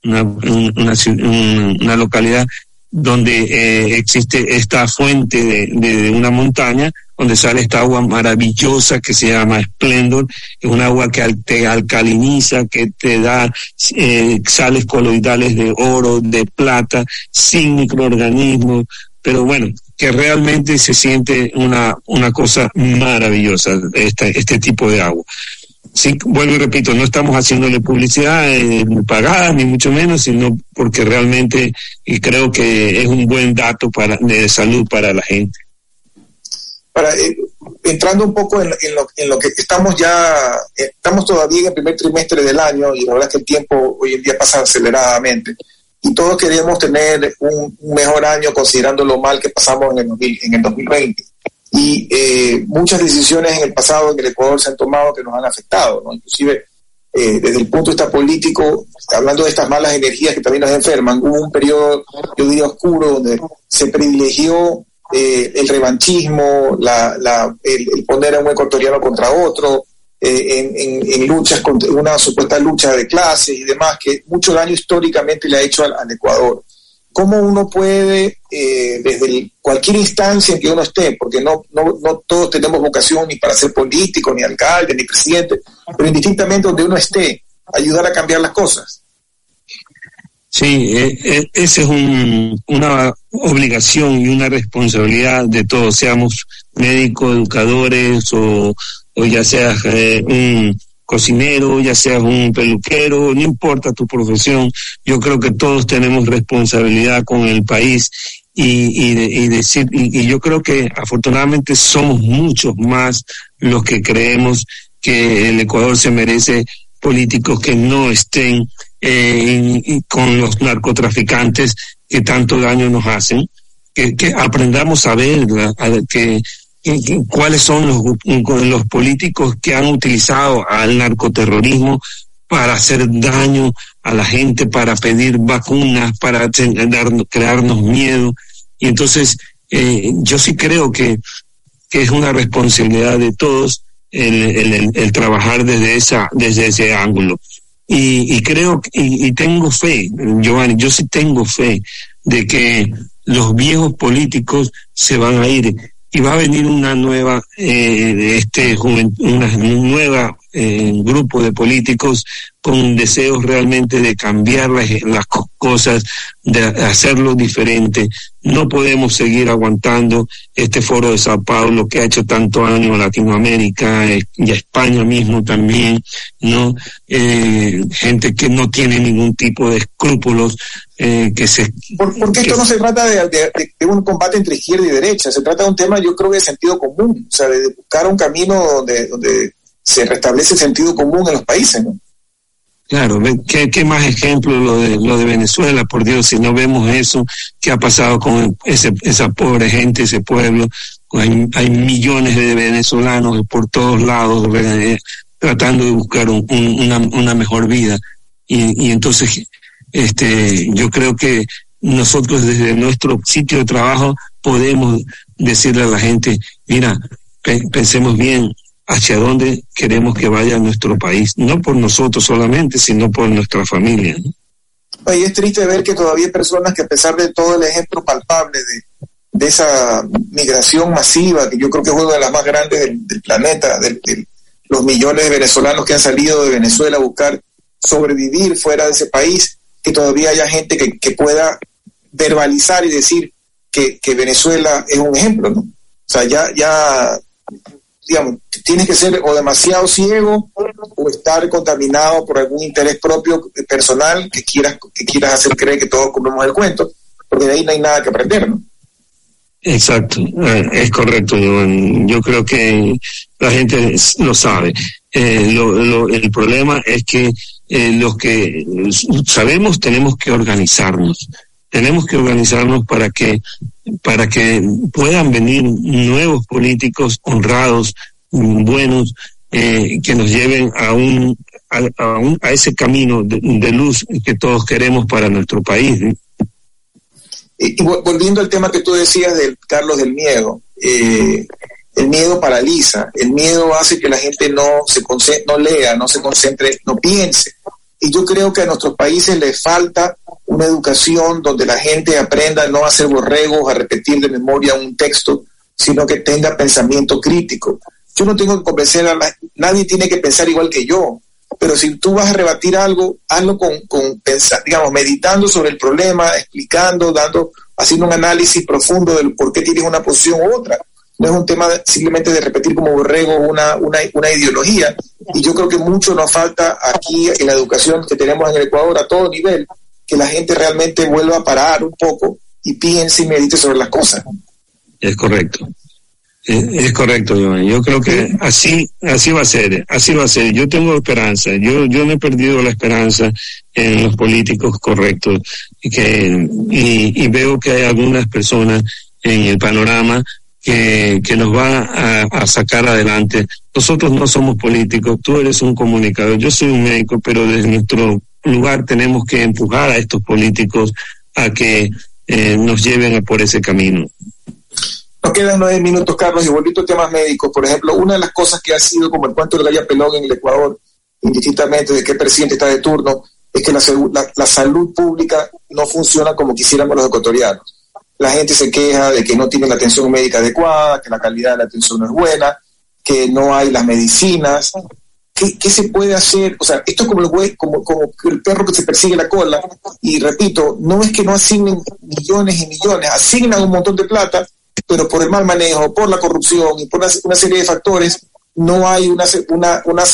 una, una localidad donde eh, existe esta fuente de, una montaña donde sale esta agua maravillosa que se llama Splendor, es un agua que te alcaliniza, que te da eh, sales coloidales de oro, de plata, sin microorganismos, pero bueno, que realmente se siente una, una cosa maravillosa, este, este tipo de agua sí, vuelvo y repito, no estamos haciéndole publicidad eh, pagada, ni mucho menos, sino porque realmente y creo que es un buen dato para, de salud para la gente. Para, eh, entrando un poco en, lo, en, lo, que estamos ya, eh, estamos todavía en el primer trimestre del año y la verdad es que el tiempo hoy en día pasa aceleradamente y todos queremos tener un, mejor año considerando lo mal que pasamos en el, en el 2020 y eh, muchas decisiones en el pasado en el Ecuador se han tomado que nos han afectado, ¿no? inclusive eh, desde el punto de vista político, hablando de estas malas energías que también nos enferman, hubo un periodo, yo diría, oscuro donde se privilegió eh, el revanchismo, la, la, el, poner a un ecuatoriano contra otro, en, en, en, luchas, contra una supuesta lucha de clases y demás, que mucho daño históricamente le ha hecho al, al Ecuador cómo uno puede, eh, desde cualquier instancia en que uno esté, porque no, no, no todos tenemos vocación ni para ser político, ni alcalde, ni presidente, pero indistintamente donde uno esté, ayudar a cambiar las cosas. Sí, eh, eh, esa es un, una obligación y una responsabilidad de todos, seamos médicos, educadores o, o ya seas un cocinero, ya seas un peluquero, no importa tu profesión, yo creo que todos tenemos responsabilidad con el país y, y, decir, y, yo creo que afortunadamente somos muchos más los que creemos que el Ecuador se merece políticos que no estén eh, con los narcotraficantes que tanto daño nos hacen, que, que aprendamos a ver que cuáles son los, los políticos que han utilizado al narcoterrorismo para hacer daño a la gente, para pedir vacunas, para crearnos miedo. Y entonces eh, yo sí creo que, que es una responsabilidad de todos el, el, trabajar desde esa, desde ese ángulo. Y, y creo, y, y tengo fe, Giovanni, yo sí tengo fe de que los viejos políticos se van a ir y va a venir una nueva eh, este una nueva eh, grupo de políticos con deseos realmente de cambiar las, las cosas, de hacerlo diferente. No podemos seguir aguantando este foro de Sao Paulo que ha hecho tanto daño a Latinoamérica eh, y a España mismo también, ¿no? Eh, gente que no tiene ningún tipo de escrúpulos, eh, que se... porque esto no se trata de, de, un combate entre izquierda y derecha, se trata de un tema yo creo de sentido común, o sea, de buscar un camino donde, donde se restablece el sentido común en los países, ¿no? Claro, ¿qué, qué más ejemplo lo de, lo de Venezuela, por Dios, si no vemos eso, qué ha pasado con ese, esa pobre gente, ese pueblo, hay, hay millones de venezolanos por todos lados eh, tratando de buscar un, una, una mejor vida. Y, y entonces, este, yo creo que nosotros desde nuestro sitio de trabajo podemos decirle a la gente, mira, pensemos bien, hacia dónde queremos que vaya nuestro país, no por nosotros solamente, sino por nuestra familia. Y es triste ver que todavía hay personas que a pesar de todo el ejemplo palpable de, de esa migración masiva, que yo creo que es una de las más grandes del, planeta, de, los millones de venezolanos que han salido de Venezuela a buscar sobrevivir fuera de ese país, que todavía haya gente que, pueda verbalizar y decir que, Venezuela es un ejemplo, ¿no? O sea, ya, ya digamos, tienes que ser o demasiado ciego o estar contaminado por algún interés propio eh, personal que quieras, que quieras hacer creer que todos comemos el cuento, porque de ahí no hay nada que aprender, ¿no? Exacto, eh, es correcto, Yo creo que la gente lo sabe. Eh, lo, el problema es que los que sabemos tenemos que organizarnos. Tenemos que organizarnos para que para que puedan venir nuevos políticos honrados, buenos, eh, que nos lleven a un, a, un, a ese camino de, luz que todos queremos para nuestro país. Y, volviendo al tema que tú decías del Carlos del miedo, eh, el miedo paraliza, el miedo hace que la gente no se no lea, no se concentre, no piense. Y yo creo que a nuestros países les falta una educación donde la gente aprenda no a hacer borregos, a repetir de memoria un texto, sino que tenga pensamiento crítico. Yo no tengo que convencer a la, nadie tiene que pensar igual que yo, pero si tú vas a rebatir algo, hazlo con, con pensar, digamos, meditando sobre el problema, explicando, dando, haciendo un análisis profundo del por qué tienes una posición u otra. No es un tema simplemente de repetir como borrego una, una, una ideología. Y yo creo que mucho nos falta aquí en la educación que tenemos en el Ecuador a todo nivel, que la gente realmente vuelva a parar un poco y piense y medite sobre las cosas. Es correcto. Es, correcto, Yo creo que así, así va a ser, así va a ser. Yo tengo esperanza. Yo, yo no he perdido la esperanza en los políticos correctos que, y, veo que hay algunas personas en el panorama que, nos va a, a, sacar adelante. Nosotros no somos políticos, tú eres un comunicador, yo soy un médico, pero desde nuestro lugar tenemos que empujar a estos políticos a que eh, nos lleven por ese camino. Nos quedan nueve minutos, Carlos, y volviendo a temas médicos. Por ejemplo, una de las cosas que ha sido como el cuento de Gaya Pelón en el Ecuador, indistintamente de qué presidente está de turno, es que la, la, salud pública no funciona como quisiéramos los ecuatorianos. La gente se queja de que no tiene la atención médica adecuada, que la calidad de la atención no es buena, que no hay las medicinas, ¿Qué, se puede hacer? O sea, esto es como el, como, como el perro que se persigue la cola. Y repito, no es que no asignen millones y millones, asignan un montón de plata, pero por el mal manejo, por la corrupción y por una, serie de factores, no hay una, una, una,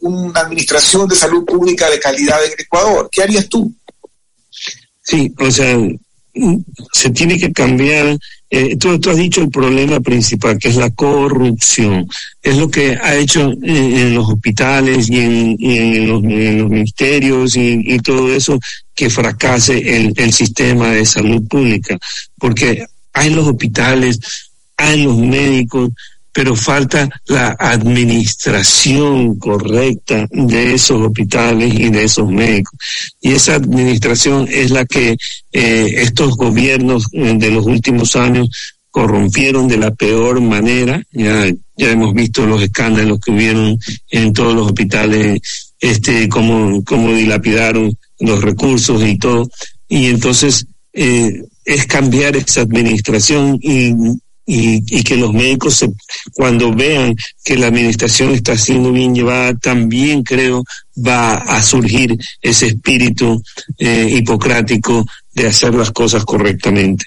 una administración de salud pública de calidad en Ecuador. ¿Qué harías tú? Sí, o sea, se tiene que cambiar eh, tú, has dicho el problema principal, que es la corrupción. Es lo que ha hecho en, los hospitales y en, los, ministerios y, todo eso que fracase el, el sistema de salud pública. Porque hay los hospitales, hay los médicos, pero falta la administración correcta de esos hospitales y de esos médicos. Y esa administración es la que eh, estos gobiernos eh, de los últimos años corrompieron de la peor manera. Ya, hemos visto los escándalos que hubieron en todos los hospitales, este, cómo, cómo dilapidaron los recursos y todo. Y entonces, eh, es cambiar esa administración y, y, y que los médicos se, cuando vean que la administración está siendo bien llevada, también creo va a surgir ese espíritu eh, hipocrático de hacer las cosas correctamente.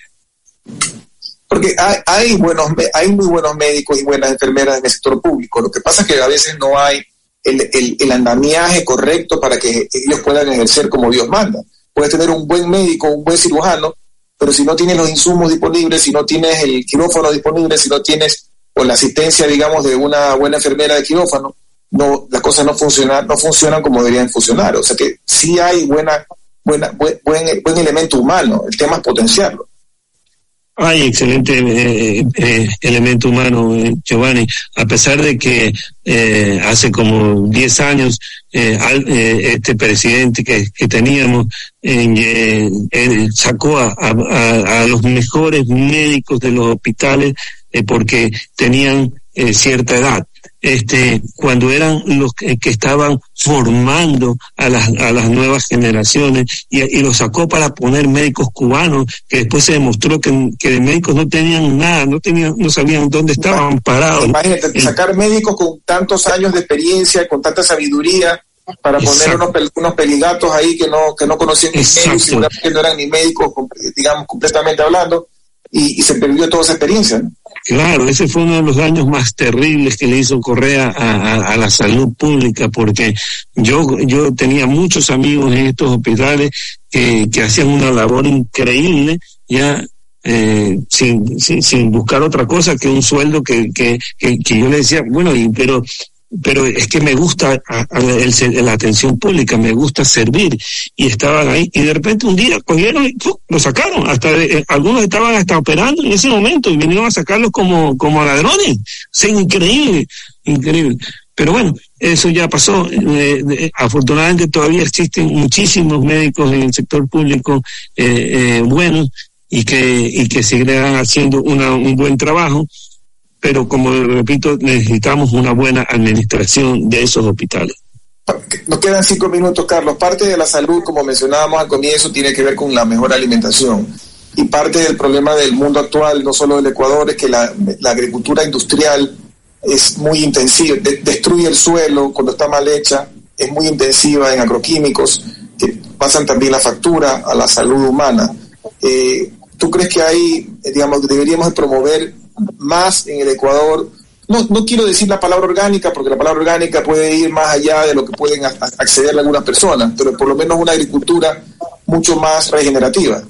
Porque hay, hay, buenos, hay muy buenos médicos y buenas enfermeras en el sector público. Lo que pasa es que a veces no hay el, el, el andamiaje correcto para que ellos puedan ejercer como Dios manda. Puedes tener un buen médico, un buen cirujano, pero si no tienes los insumos disponibles, si no tienes el quirófano disponible, si no tienes o la asistencia, digamos, de una buena enfermera de quirófano, no, las cosas no funcionan, no funcionan como deberían funcionar. O sea que sí hay buena, buena, buen, buen, buen elemento humano, el tema es potenciarlo. Hay excelente eh, eh, elemento humano, eh, Giovanni, a pesar de que hace como 10 años este presidente que, teníamos sacó a, los mejores médicos de los hospitales porque tenían cierta edad este, cuando eran los que, que, estaban formando a las, a las nuevas generaciones y, y lo sacó para poner médicos cubanos que después se demostró que, que de médicos no tenían nada, no tenían, no sabían dónde estaban parados. Imagínate, sacar médicos con tantos años de experiencia, con tanta sabiduría, para poner unos, unos, peligatos ahí que no, que no conocían ni médicos, que no eran ni médicos, digamos, completamente hablando, y, se perdió toda esa experiencia. Claro, ese fue uno de los daños más terribles que le hizo Correa a, a, la salud pública, porque yo, yo tenía muchos amigos en estos hospitales que, que hacían una labor increíble, ya eh, sin, sin, sin, buscar otra cosa que un sueldo que, que, que, que yo le decía, bueno, y, pero pero es que me gusta a, la atención pública, me gusta servir y estaban ahí y de repente un día cogieron y ¡pum! lo sacaron, hasta eh, algunos estaban hasta operando en ese momento y vinieron a sacarlos como, como ladrones, o increíble, increíble. Pero bueno, eso ya pasó. Eh, eh, afortunadamente todavía existen muchísimos médicos en el sector público eh, buenos y que, y que seguirán haciendo una, un buen trabajo pero como repito, necesitamos una buena administración de esos hospitales. Nos quedan cinco minutos, Carlos. Parte de la salud, como mencionábamos al comienzo, tiene que ver con la mejor alimentación. Y parte del problema del mundo actual, no solo del Ecuador, es que la, agricultura industrial es muy intensiva, de, destruye el suelo cuando está mal hecha, es muy intensiva en agroquímicos, que pasan también la factura a la salud humana. Eh, ¿Tú crees que hay, digamos, deberíamos promover más en el Ecuador. No, no quiero decir la palabra orgánica, porque la palabra orgánica puede ir más allá de lo que pueden acceder algunas personas, pero por lo menos una agricultura mucho más regenerativa.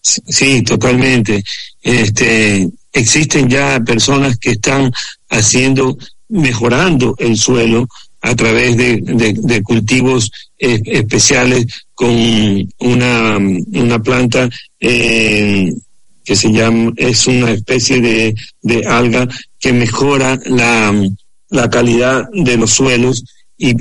Sí, totalmente. Este, existen ya personas que están haciendo, mejorando el suelo a través de, de, cultivos eh, especiales con una, una planta eh, que se llama, es una especie de, de alga que mejora la, la calidad de los suelos y,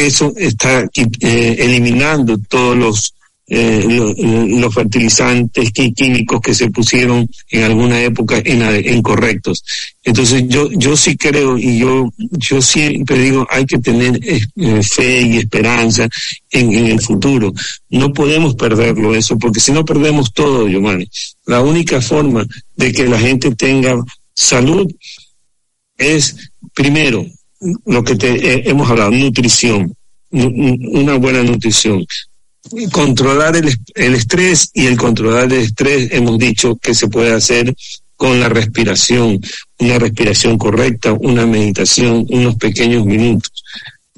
eso está eh, eliminando todos los, eh, los, fertilizantes químicos que se pusieron en alguna época incorrectos. Entonces yo, yo sí creo y yo, yo siempre digo hay que tener eh, fe y esperanza en, en, el futuro. No podemos perderlo eso, porque si no perdemos todo, Giovanni. La única forma de que la gente tenga salud es, primero, lo que te, eh, hemos hablado, nutrición, una buena nutrición controlar el, el estrés y el controlar el estrés hemos dicho que se puede hacer con la respiración, una respiración correcta, una meditación, unos pequeños minutos.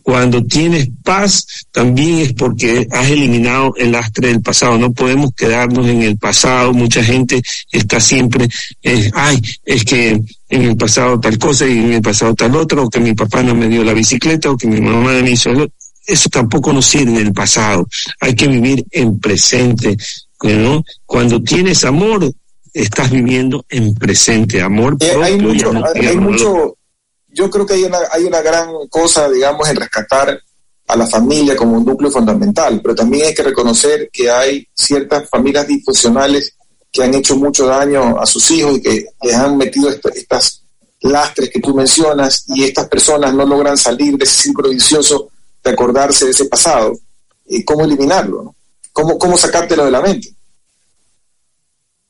Cuando tienes paz, también es porque has eliminado el lastre del pasado. No podemos quedarnos en el pasado. Mucha gente está siempre, eh, ay, es que en el pasado tal cosa y en el pasado tal otra, o que mi papá no me dio la bicicleta, o que mi mamá me hizo el eso tampoco nos sirve del pasado. Hay que vivir en presente, ¿no? Cuando tienes amor, estás viviendo en presente, amor eh, propio. Hay mucho, hay, hay mucho, yo creo que hay una, hay una gran cosa, digamos, en rescatar a la familia como un núcleo fundamental, pero también hay que reconocer que hay ciertas familias disfuncionales que han hecho mucho daño a sus hijos y que les han metido estas lastres que tú mencionas y estas personas no logran salir de ese círculo vicioso de acordarse de ese pasado. ¿Y ¿Cómo eliminarlo? ¿no? ¿Cómo, ¿Cómo sacártelo de la mente?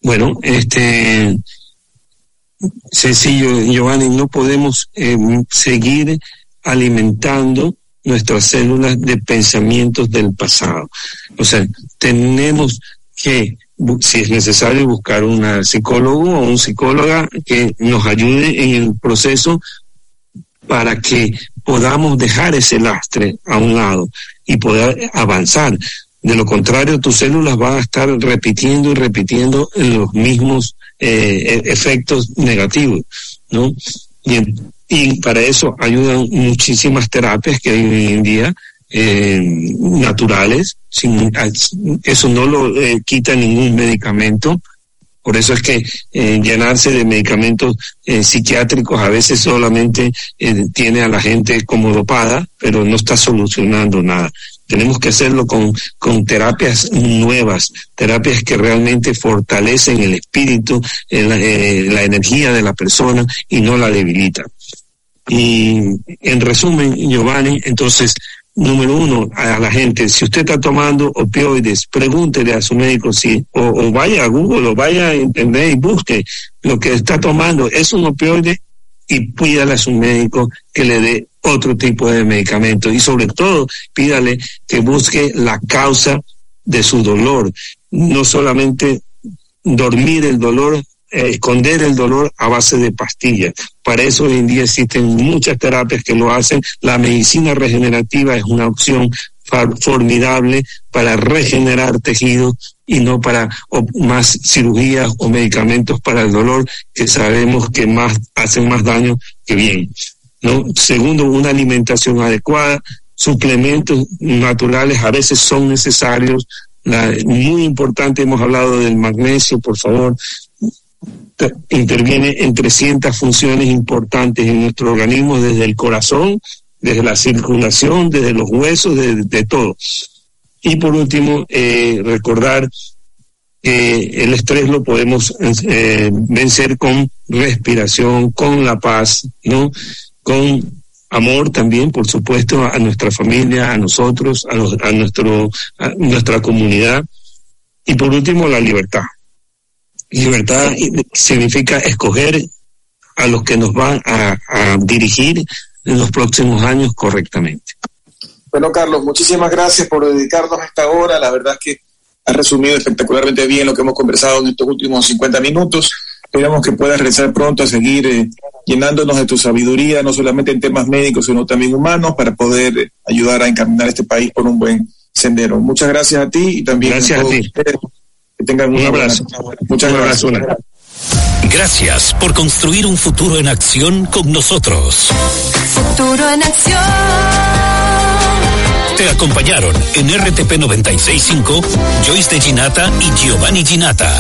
Bueno, este sencillo, Giovanni, no podemos eh, seguir alimentando nuestras células de pensamientos del pasado. O sea, tenemos que, si es necesario, buscar una psicólogo o un psicóloga que nos ayude en el proceso para que podamos dejar ese lastre a un lado y poder avanzar. De lo contrario, tus células van a estar repitiendo y repitiendo los mismos eh, e-, efectos negativos, ¿no? Y, para eso ayudan muchísimas terapias que hay hoy en día eh, naturales, sin, eso no lo eh, quita ningún medicamento, por eso es que eh, llenarse de medicamentos eh, psiquiátricos a veces solamente eh, tiene a la gente como dopada, pero no está solucionando nada. Tenemos que hacerlo con, con terapias nuevas, terapias que realmente fortalecen el espíritu, la, la energía de la persona y no la debilitan. Y en resumen, Giovanni, entonces número uno, a la gente, si usted está tomando opioides, pregúntele a su médico si, o, o vaya a Google o vaya a Internet y busque lo que está tomando, es un opioide y pídale a su médico que le dé otro tipo de medicamento. Y sobre todo pídale que busque la causa de su dolor, no solamente dormir el dolor, esconder el dolor a base de pastillas. Para eso hoy en día existen muchas terapias que lo hacen. La medicina regenerativa es una opción formidable para regenerar tejidos y no para más cirugías o medicamentos para el dolor que sabemos que más hacen más daño que bien. ¿no? Segundo, una alimentación adecuada, suplementos naturales a veces son necesarios. Muy importante, hemos hablado del magnesio, por favor, interviene en 300 funciones importantes en nuestro organismo, desde el corazón, desde la circulación, desde los huesos, de, todo. Y por último, eh, recordar que el estrés lo podemos eh, vencer con respiración, con la paz, ¿no? Con amor también, por supuesto, a nuestra familia, a nosotros, a, los, a nuestro, a nuestra comunidad. Y por último, la libertad. Libertad significa escoger a los que nos van a, a, dirigir en los próximos años correctamente. Bueno, Carlos, muchísimas gracias por dedicarnos a esta hora. La verdad es que has resumido espectacularmente bien lo que hemos conversado en estos últimos 50 minutos. Esperamos que puedas regresar pronto a seguir eh, llenándonos de tu sabiduría, no solamente en temas médicos, sino también humanos, para poder ayudar a encaminar este país por un buen sendero. Muchas gracias a ti y también gracias a, a ti. Ustedes. Que tengan un abrazo. Muchas un abrazo, gracias. Gracias por construir un futuro en acción con nosotros. Futuro en acción. Te acompañaron en RTP 965 Joyce de Ginata y Giovanni Ginata.